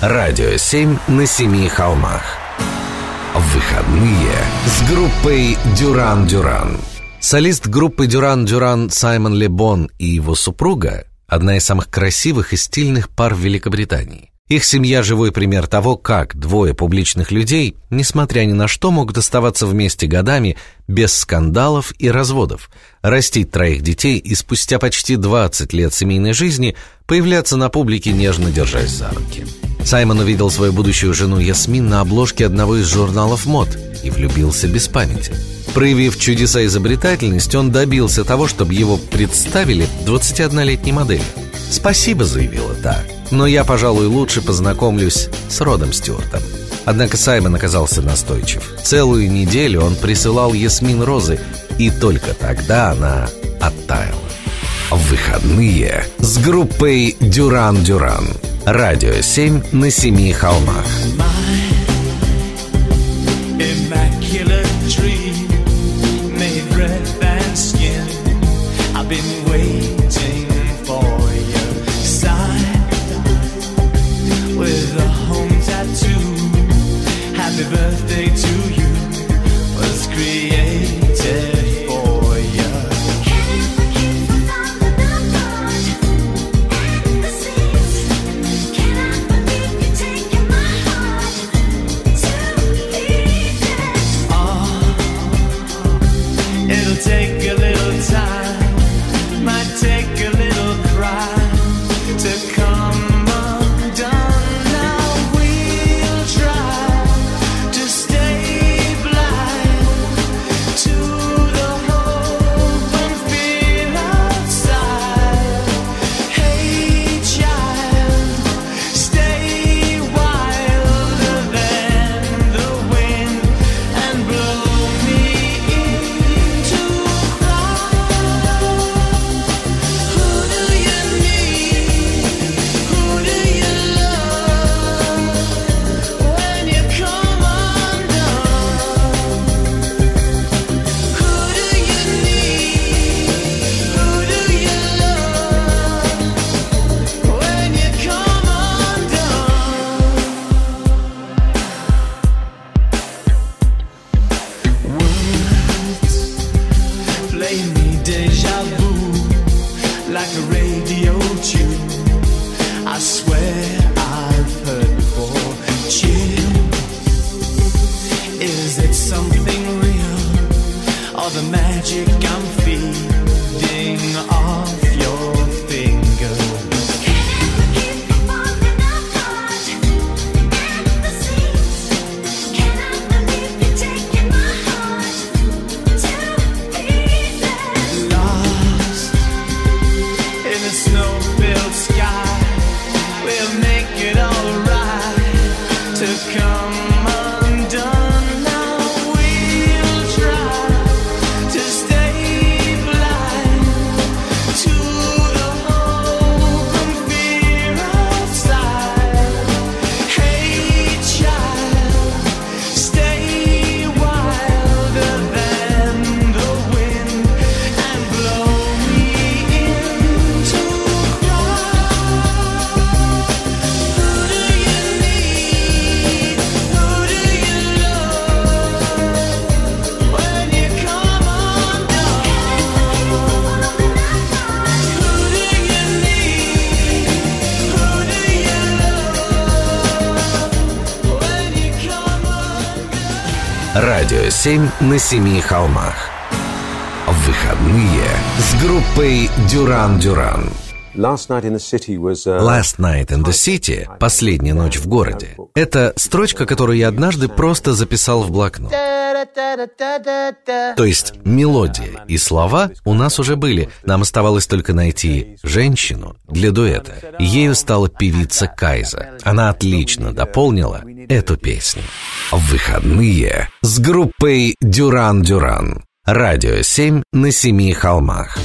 Радио 7 на семи холмах. Выходные с группой «Дюран-Дюран». Солист группы «Дюран-Дюран» Саймон Лебон и его супруга – одна из самых красивых и стильных пар в Великобритании. Их семья – живой пример того, как двое публичных людей, несмотря ни на что, могут оставаться вместе годами без скандалов и разводов, растить троих детей и спустя почти 20 лет семейной жизни появляться на публике, нежно держась за руки. Саймон увидел свою будущую жену Ясмин на обложке одного из журналов мод и влюбился без памяти. Проявив чудеса изобретательности, он добился того, чтобы его представили 21-летней моделью. «Спасибо», — заявила та, — «но я, пожалуй, лучше познакомлюсь с Родом Стюартом». Однако Саймон оказался настойчив. Целую неделю он присылал Ясмин розы, и только тогда она оттаяла. В выходные с группой «Дюран-Дюран». Радио 7 на семи холмах. been 7 на семи холмах. Выходные с группой Дюран-Дюран. Last Night in the City was uh, Last Night in the City Последняя ночь в городе Это строчка, которую я однажды просто записал в блокнот То есть мелодия и слова у нас уже были. Нам оставалось только найти женщину для дуэта. Ею стала певица Кайза. Она отлично дополнила эту песню. Выходные с группой Дюран-Дюран Радио 7 на семи холмах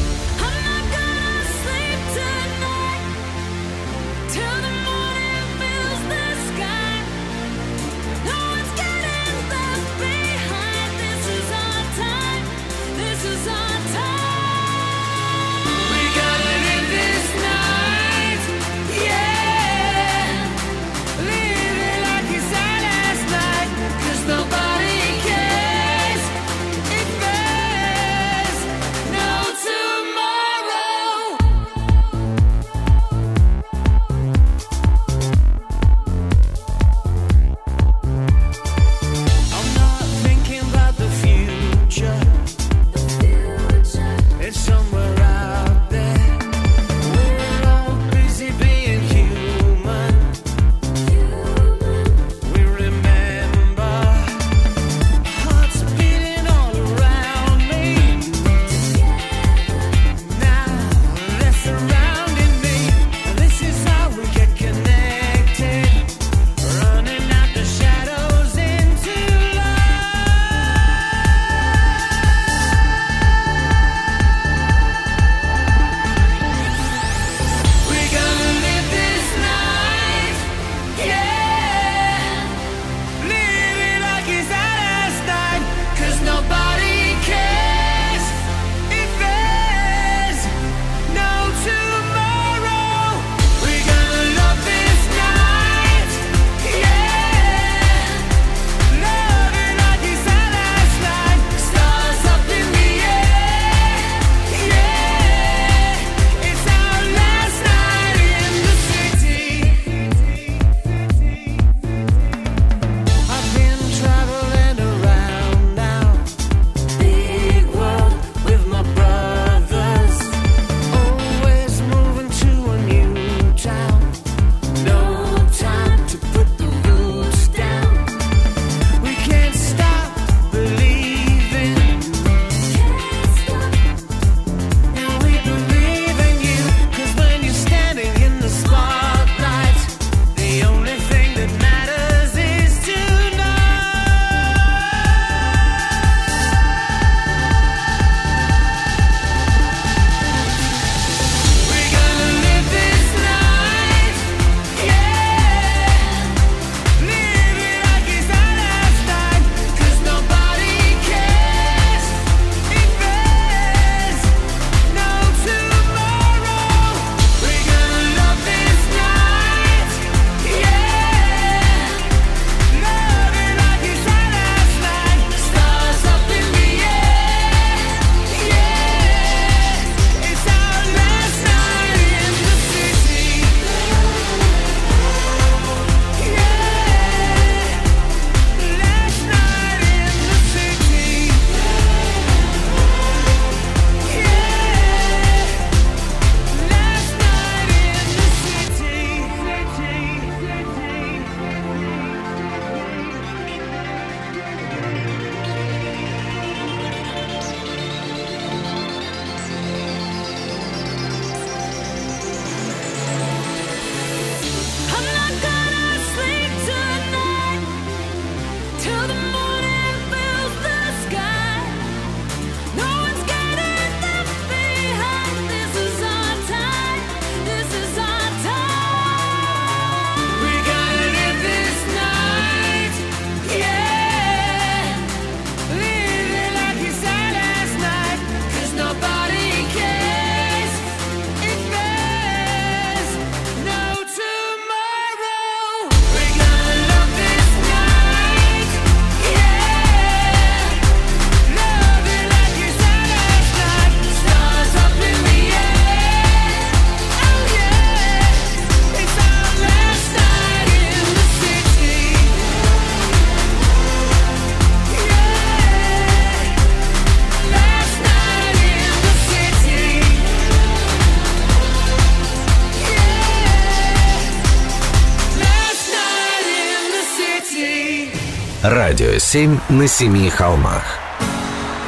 Радио 7 на семи холмах.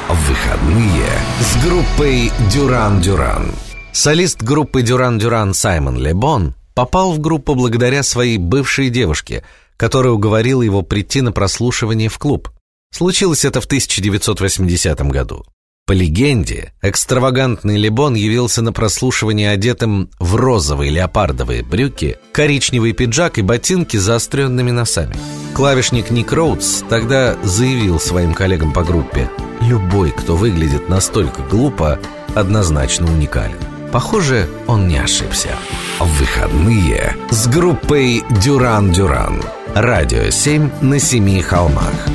В выходные с группой Дюран-Дюран. Солист группы Дюран-Дюран Саймон Лебон попал в группу благодаря своей бывшей девушке, которая уговорила его прийти на прослушивание в клуб. Случилось это в 1980 году. По легенде, экстравагантный Лебон явился на прослушивание одетым в розовые леопардовые брюки, коричневый пиджак и ботинки с заостренными носами. Клавишник Ник Роудс тогда заявил своим коллегам по группе «Любой, кто выглядит настолько глупо, однозначно уникален». Похоже, он не ошибся. В выходные с группой «Дюран-Дюран». Радио 7 на семи холмах.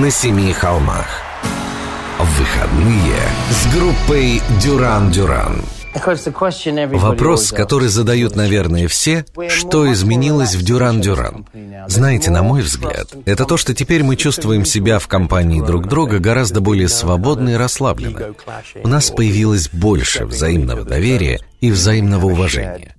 На семи холмах. Выходные с группой Дюран-Дюран. Вопрос, который задают, наверное, все, что изменилось в Дюран-Дюран? Знаете, на мой взгляд, это то, что теперь мы чувствуем себя в компании друг друга гораздо более свободно и расслабленно. У нас появилось больше взаимного доверия и взаимного уважения.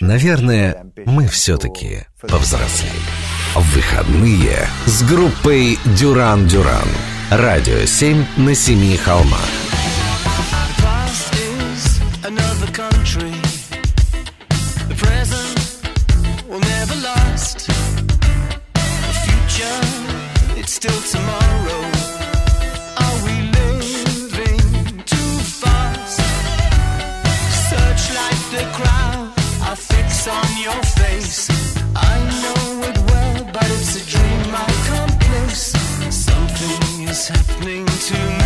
Наверное, мы все-таки повзрослели. Выходные с группой Дюран-Дюран. Радио 7 на семи холмах. Are we happening to me.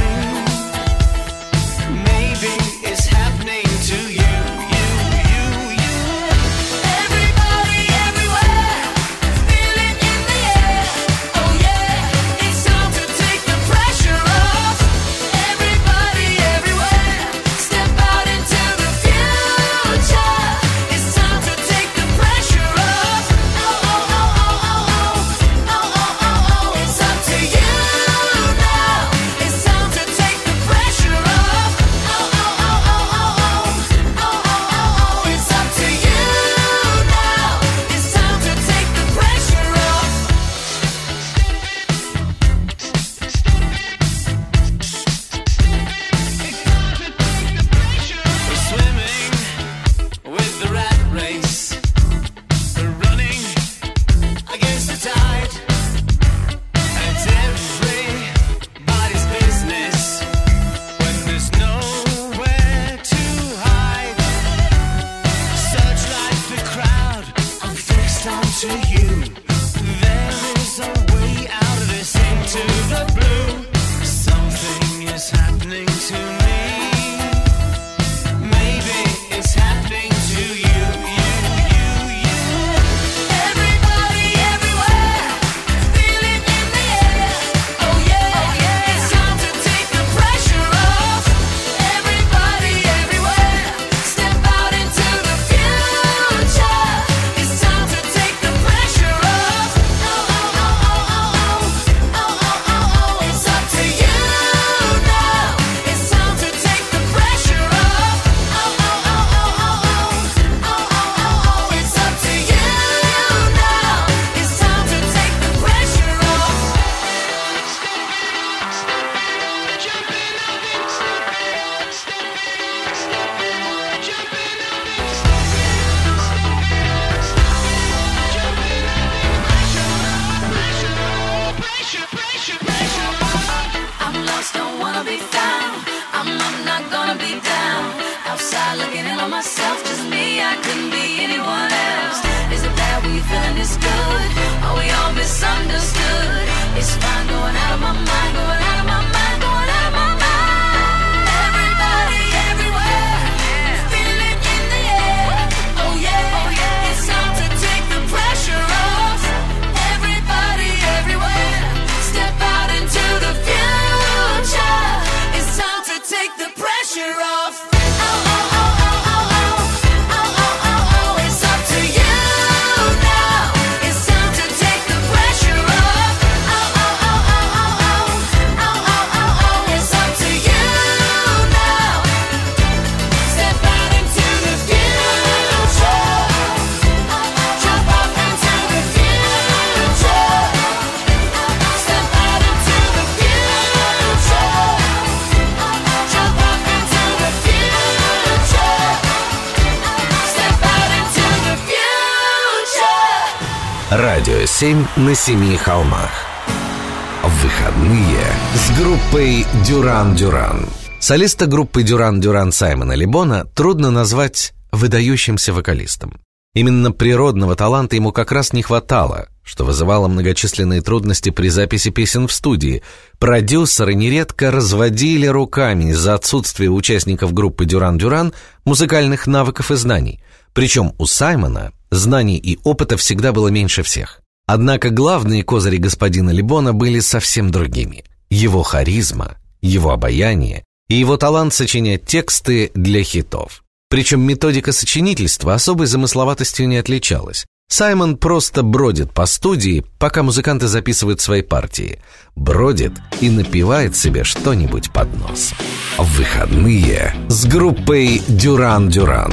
feeling is good? Are we all misunderstood? It's fine. Радио 7 на семи холмах. Выходные с группой Дюран-Дюран. Солиста группы Дюран-Дюран Саймона Либона трудно назвать выдающимся вокалистом. Именно природного таланта ему как раз не хватало, что вызывало многочисленные трудности при записи песен в студии. Продюсеры нередко разводили руками из-за отсутствия участников группы Дюран-Дюран музыкальных навыков и знаний. Причем у Саймона знаний и опыта всегда было меньше всех. Однако главные козыри господина Лебона были совсем другими. Его харизма, его обаяние и его талант сочинять тексты для хитов. Причем методика сочинительства особой замысловатостью не отличалась. Саймон просто бродит по студии, пока музыканты записывают свои партии. Бродит и напевает себе что-нибудь под нос. В выходные с группой «Дюран-Дюран».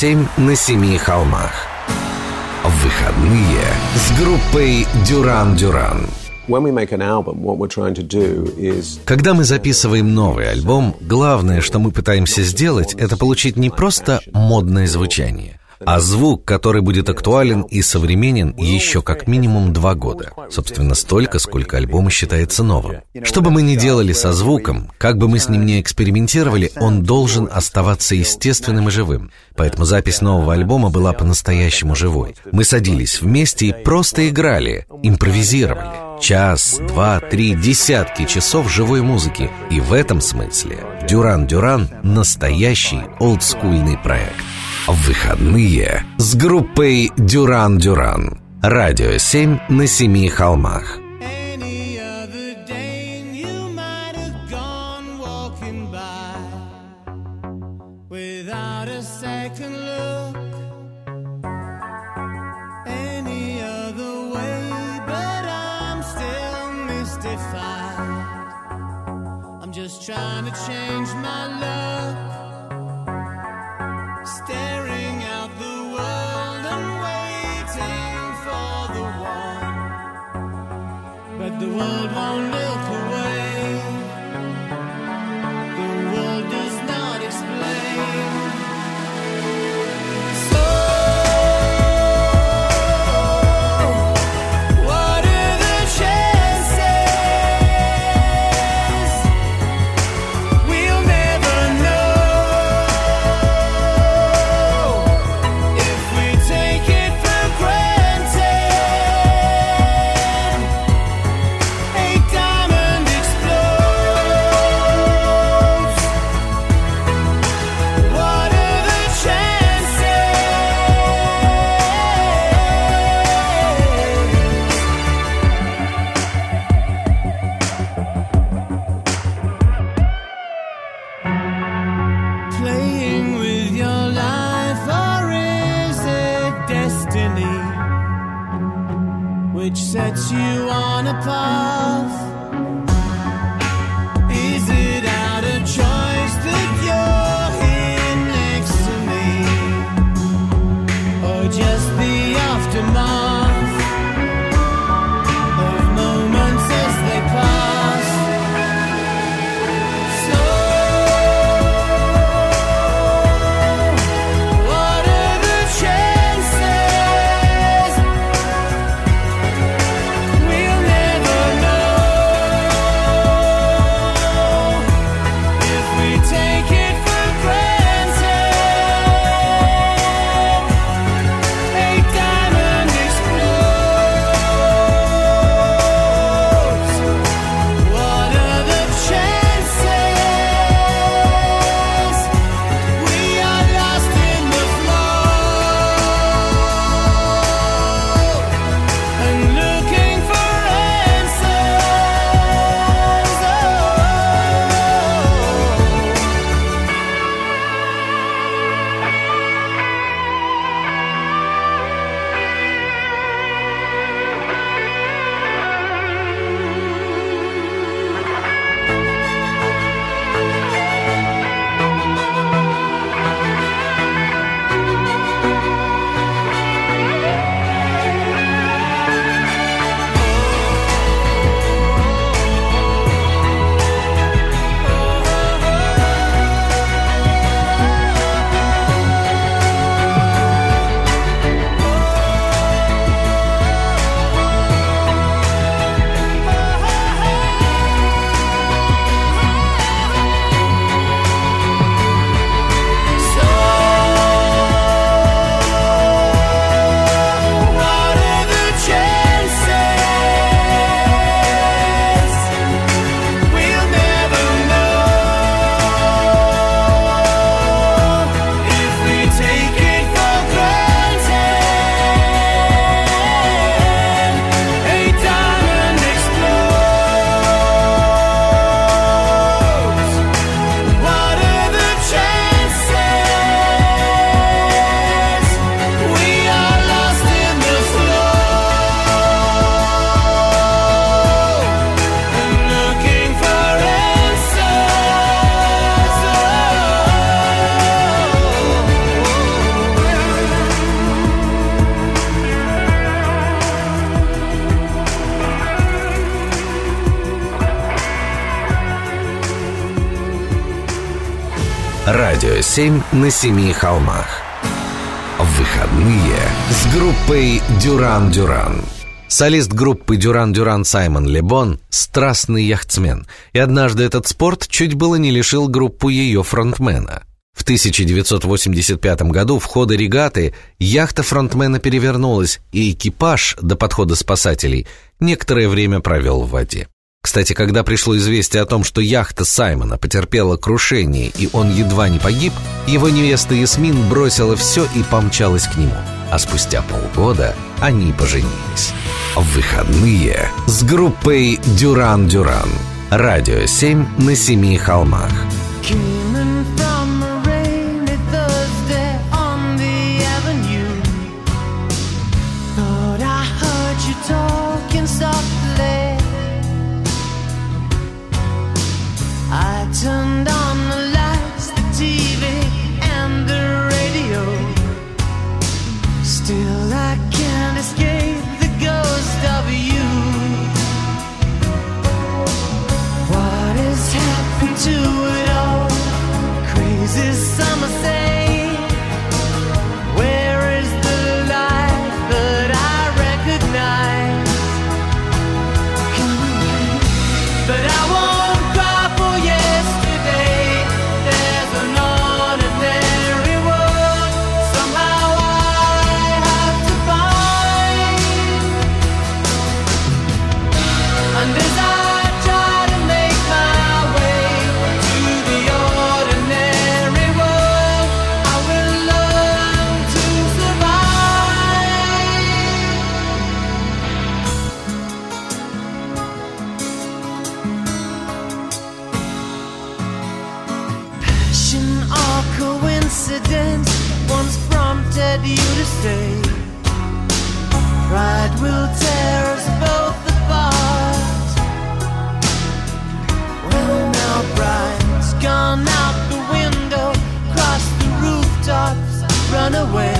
7 на семи холмах. Выходные с группой Дюран-Дюран. Когда мы записываем новый альбом, главное, что мы пытаемся сделать, это получить не просто модное звучание, а звук, который будет актуален и современен еще как минимум два года. Собственно, столько, сколько альбом считается новым. Что бы мы ни делали со звуком, как бы мы с ним ни экспериментировали, он должен оставаться естественным и живым. Поэтому запись нового альбома была по-настоящему живой. Мы садились вместе и просто играли, импровизировали. Час, два, три, десятки часов живой музыки. И в этом смысле Дюран Дюран – настоящий олдскульный проект. Выходные с группой Дюран Дюран. Радио 7 на семи холмах. Радио 7 на Семи холмах. Выходные с группой «Дюран-Дюран». Солист группы «Дюран-Дюран» Саймон Лебон – страстный яхтсмен, и однажды этот спорт чуть было не лишил группу ее фронтмена. В 1985 году в ходе регаты яхта фронтмена перевернулась, и экипаж до подхода спасателей некоторое время провел в воде. Кстати, когда пришло известие о том, что яхта Саймона потерпела крушение и он едва не погиб, его невеста Ясмин бросила все и помчалась к нему. А спустя полгода они поженились. В выходные с группой «Дюран-Дюран». Радио 7 на семи холмах. Кино. day. Pride will tear us both apart. Well, now pride's gone out the window, cross the rooftops, run away.